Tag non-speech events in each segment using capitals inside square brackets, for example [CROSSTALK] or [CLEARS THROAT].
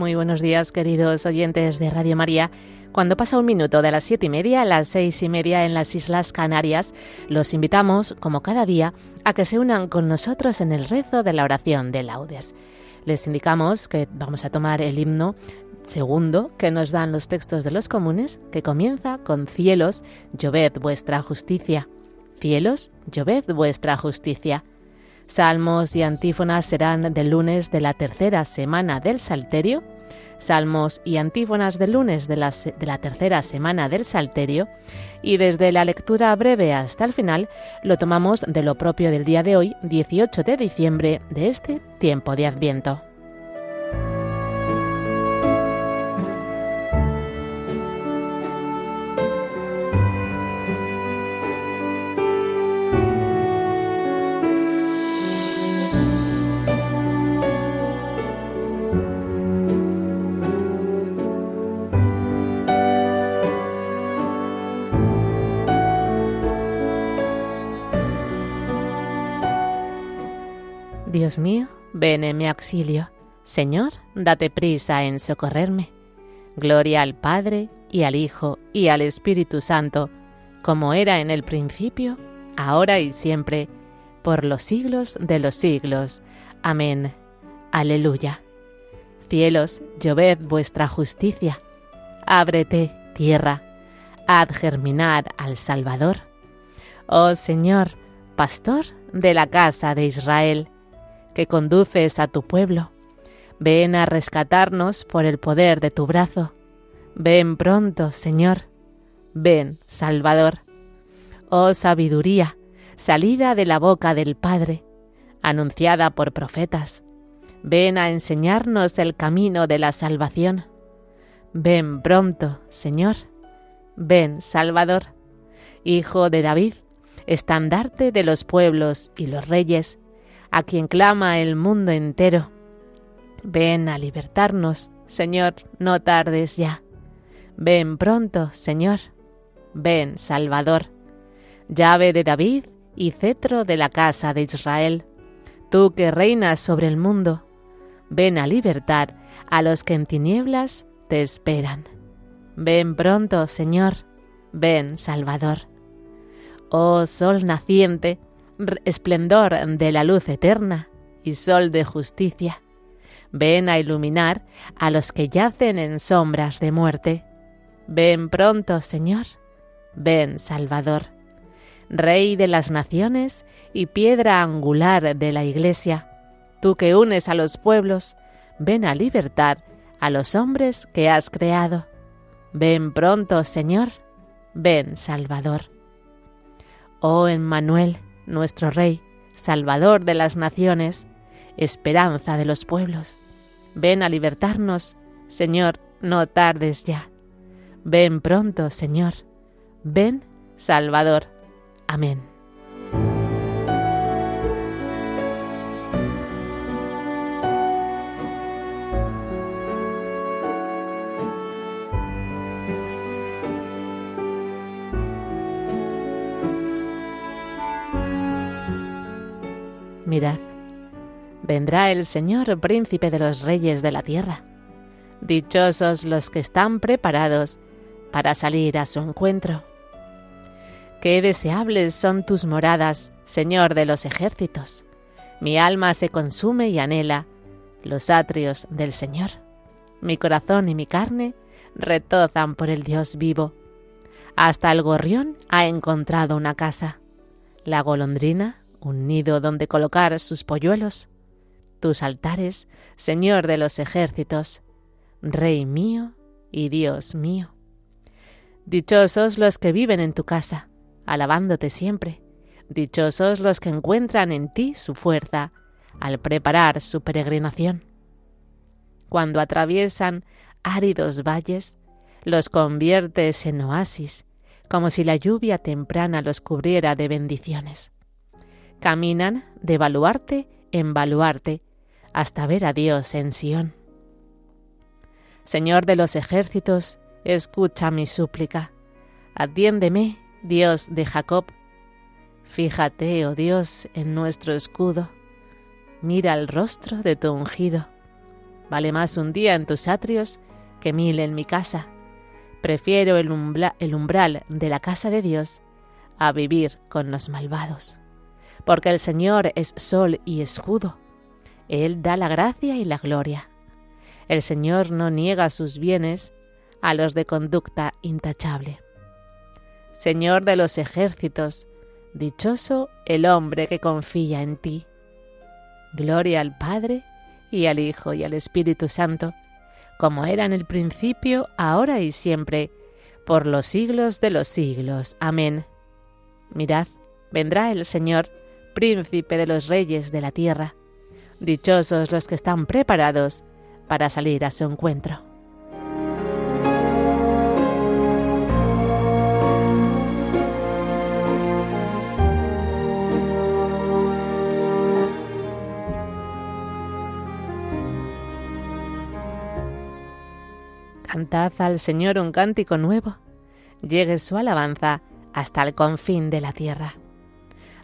Muy buenos días, queridos oyentes de Radio María. Cuando pasa un minuto de las siete y media a las seis y media en las Islas Canarias, los invitamos, como cada día, a que se unan con nosotros en el rezo de la oración de laudes. Les indicamos que vamos a tomar el himno segundo que nos dan los textos de los comunes, que comienza con cielos, lloved vuestra justicia. Cielos, lloved vuestra justicia. Salmos y antífonas serán del lunes de la tercera semana del Salterio. Salmos y antífonas del lunes de la, de la, tercera semana del Salterio. Y desde la lectura breve hasta el final lo tomamos de lo propio del día de hoy, 18 de diciembre de este tiempo de Adviento. Dios mío, ven en mi auxilio. Señor, date prisa en socorrerme. Gloria al Padre, y al Hijo, y al Espíritu Santo, como era en el principio, ahora y siempre, por los siglos de los siglos. Amén. Aleluya. Cielos, lloved vuestra justicia. Ábrete, tierra, haz germinar al Salvador. Oh Señor, pastor de la casa de Israel, que conduces a tu pueblo. Ven a rescatarnos por el poder de tu brazo. Ven pronto, Señor. Ven, Salvador. Oh sabiduría, salida de la boca del Padre, anunciada por profetas. Ven a enseñarnos el camino de la salvación. Ven pronto, Señor. Ven, Salvador. Hijo de David, estandarte de los pueblos y los reyes, a quien clama el mundo entero. Ven a libertarnos, Señor, no tardes ya. Ven pronto, Señor. Ven, Salvador. Llave de David y cetro de la casa de Israel. Tú que reinas sobre el mundo, ven a libertar a los que en tinieblas te esperan. Ven pronto, Señor. Ven, Salvador. Oh sol naciente, esplendor de la luz eterna y sol de justicia. Ven a iluminar a los que yacen en sombras de muerte. Ven pronto, Señor. Ven, Salvador. Rey de las naciones y piedra angular de la Iglesia, tú que unes a los pueblos, ven a libertar a los hombres que has creado. Ven pronto, Señor. Ven, Salvador. Oh Emmanuel, nuestro Rey, Salvador de las naciones, esperanza de los pueblos. Ven a libertarnos, Señor, no tardes ya. Ven pronto, Señor. Ven, Salvador. Amén. Vendrá el Señor príncipe de los reyes de la tierra. Dichosos los que están preparados para salir a su encuentro. Qué deseables son tus moradas, Señor de los ejércitos. Mi alma se consume y anhela los atrios del Señor. Mi corazón y mi carne retozan por el Dios vivo. Hasta el gorrión ha encontrado una casa. La golondrina un nido donde colocar sus polluelos, tus altares, Señor de los ejércitos, Rey mío y Dios mío. Dichosos los que viven en tu casa, alabándote siempre, dichosos los que encuentran en ti su fuerza al preparar su peregrinación. Cuando atraviesan áridos valles, los conviertes en oasis, como si la lluvia temprana los cubriera de bendiciones. Caminan de baluarte en baluarte hasta ver a Dios en Sión. Señor de los ejércitos, escucha mi súplica. Atiéndeme, Dios de Jacob. Fíjate, oh Dios, en nuestro escudo. Mira el rostro de tu ungido. Vale más un día en tus atrios que mil en mi casa. Prefiero el, el umbral de la casa de Dios a vivir con los malvados. Porque el Señor es sol y escudo. Él da la gracia y la gloria. El Señor no niega sus bienes a los de conducta intachable. Señor de los ejércitos, dichoso el hombre que confía en ti. Gloria al Padre y al Hijo y al Espíritu Santo, como era en el principio, ahora y siempre, por los siglos de los siglos. Amén. Mirad, vendrá el Señor, príncipe de los reyes de la tierra. Dichosos los que están preparados para salir a su encuentro. Cantad al Señor un cántico nuevo. Llegue su alabanza hasta el confín de la tierra.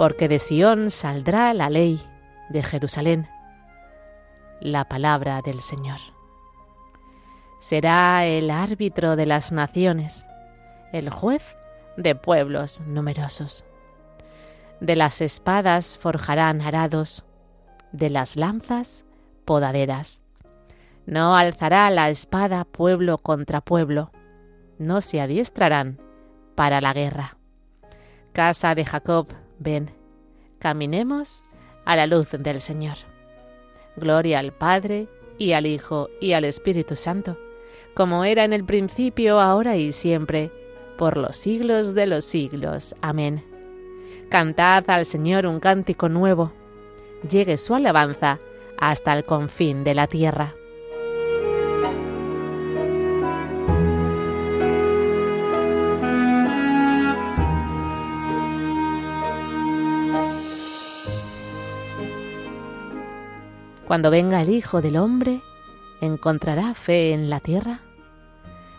porque de Sión saldrá la ley de Jerusalén, la palabra del Señor. Será el árbitro de las naciones, el juez de pueblos numerosos. De las espadas forjarán arados, de las lanzas podaderas. No alzará la espada pueblo contra pueblo, no se adiestrarán para la guerra. Casa de Jacob, ven, caminemos a la luz del Señor. Gloria al Padre, y al Hijo, y al Espíritu Santo, como era en el principio, ahora y siempre, por los siglos de los siglos. Amén. Cantad al Señor un cántico nuevo, llegue su alabanza hasta el confín de la tierra. Cuando venga el Hijo del Hombre, ¿encontrará fe en la tierra?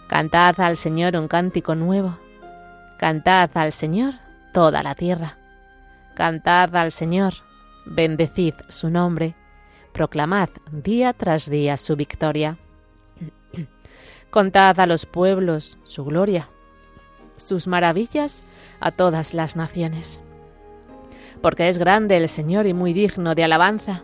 Cantad al Señor un cántico nuevo. Cantad al Señor toda la tierra. Cantad al Señor, bendecid su nombre, proclamad día tras día su victoria. [CLEARS THROAT] Contad a los pueblos su gloria, sus maravillas a todas las naciones. Porque es grande el Señor y muy digno de alabanza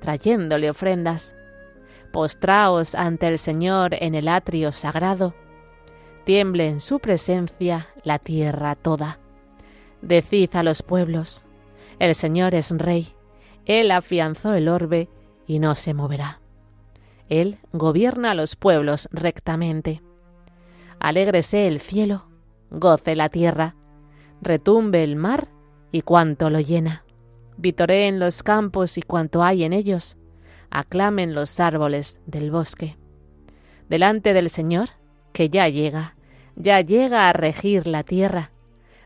trayéndole ofrendas. Postraos ante el Señor en el atrio sagrado. Tiemble en su presencia la tierra toda. Decid a los pueblos, el Señor es rey, Él afianzó el orbe y no se moverá. Él gobierna a los pueblos rectamente. Alégrese el cielo, goce la tierra, retumbe el mar y cuanto lo llena vitoreen los campos y cuanto hay en ellos, aclamen los árboles del bosque. Delante del Señor, que ya llega, ya llega a regir la tierra,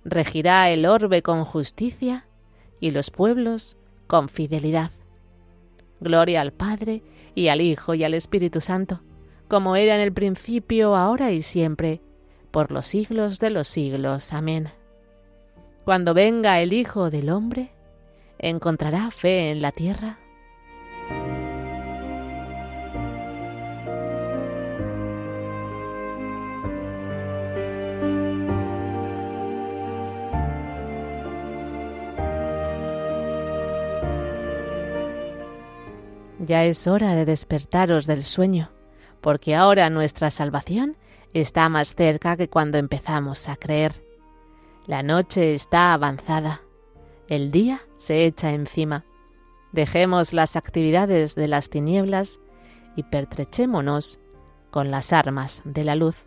regirá el orbe con justicia y los pueblos con fidelidad. Gloria al Padre y al Hijo y al Espíritu Santo, como era en el principio, ahora y siempre, por los siglos de los siglos. Amén. Cuando venga el Hijo del Hombre, ¿Encontrará fe en la tierra? Ya es hora de despertaros del sueño, porque ahora nuestra salvación está más cerca que cuando empezamos a creer. La noche está avanzada, el día se echa encima. Dejemos las actividades de las tinieblas y pertrechémonos con las armas de la luz.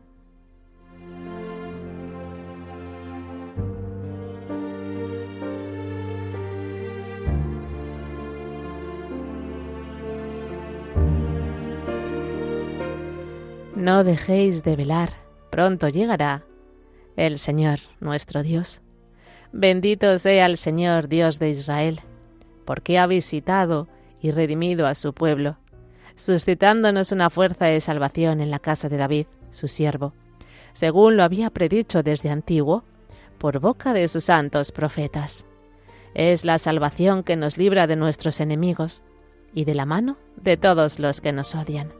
No dejéis de velar, pronto llegará el Señor nuestro Dios. Bendito sea el Señor Dios de Israel, porque ha visitado y redimido a su pueblo, suscitándonos una fuerza de salvación en la casa de David, su siervo, según lo había predicho desde antiguo, por boca de sus santos profetas. Es la salvación que nos libra de nuestros enemigos y de la mano de todos los que nos odian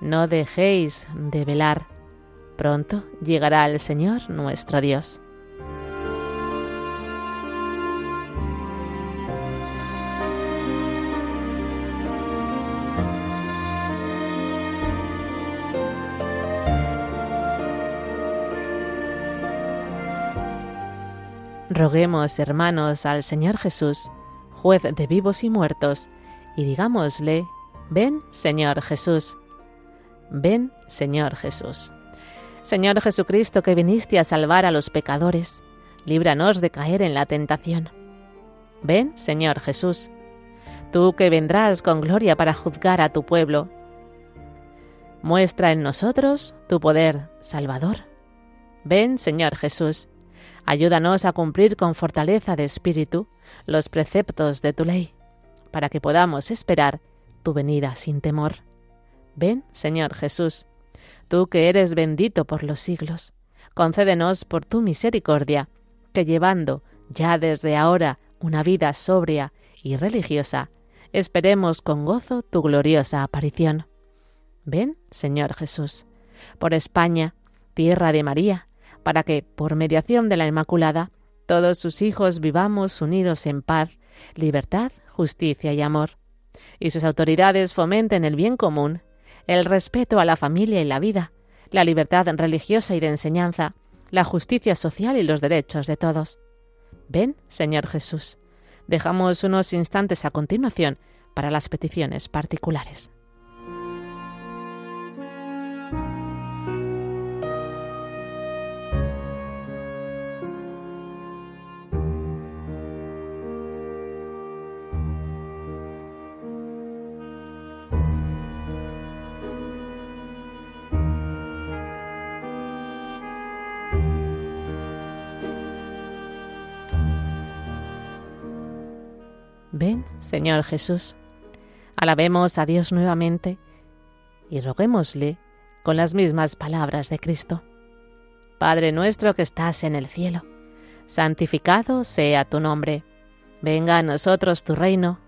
No dejéis de velar. Pronto llegará el Señor nuestro Dios. Roguemos, hermanos, al Señor Jesús, juez de vivos y muertos, y digámosle, ven, Señor Jesús. Ven, Señor Jesús. Señor Jesucristo, que viniste a salvar a los pecadores, líbranos de caer en la tentación. Ven, Señor Jesús. Tú que vendrás con gloria para juzgar a tu pueblo. Muestra en nosotros tu poder salvador. Ven, Señor Jesús. Ayúdanos a cumplir con fortaleza de espíritu los preceptos de tu ley, para que podamos esperar tu venida sin temor. Ven, Señor Jesús, tú que eres bendito por los siglos, concédenos por tu misericordia, que llevando ya desde ahora una vida sobria y religiosa, esperemos con gozo tu gloriosa aparición. Ven, Señor Jesús, por España, tierra de María, para que, por mediación de la Inmaculada, todos sus hijos vivamos unidos en paz, libertad, justicia y amor, y sus autoridades fomenten el bien común el respeto a la familia y la vida, la libertad religiosa y de enseñanza, la justicia social y los derechos de todos. Ven, Señor Jesús. Dejamos unos instantes a continuación para las peticiones particulares. Señor Jesús. Alabemos a Dios nuevamente y roguémosle con las mismas palabras de Cristo. Padre nuestro que estás en el cielo, santificado sea tu nombre. Venga a nosotros tu reino.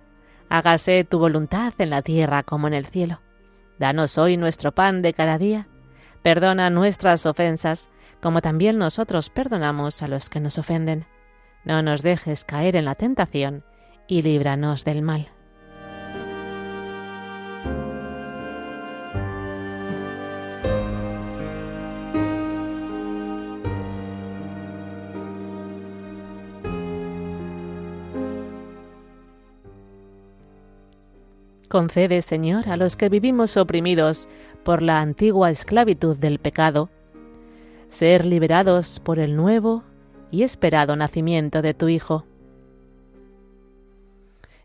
Hágase tu voluntad en la tierra como en el cielo. Danos hoy nuestro pan de cada día. Perdona nuestras ofensas, como también nosotros perdonamos a los que nos ofenden. No nos dejes caer en la tentación y líbranos del mal. Concede, Señor, a los que vivimos oprimidos por la antigua esclavitud del pecado, ser liberados por el nuevo y esperado nacimiento de tu Hijo.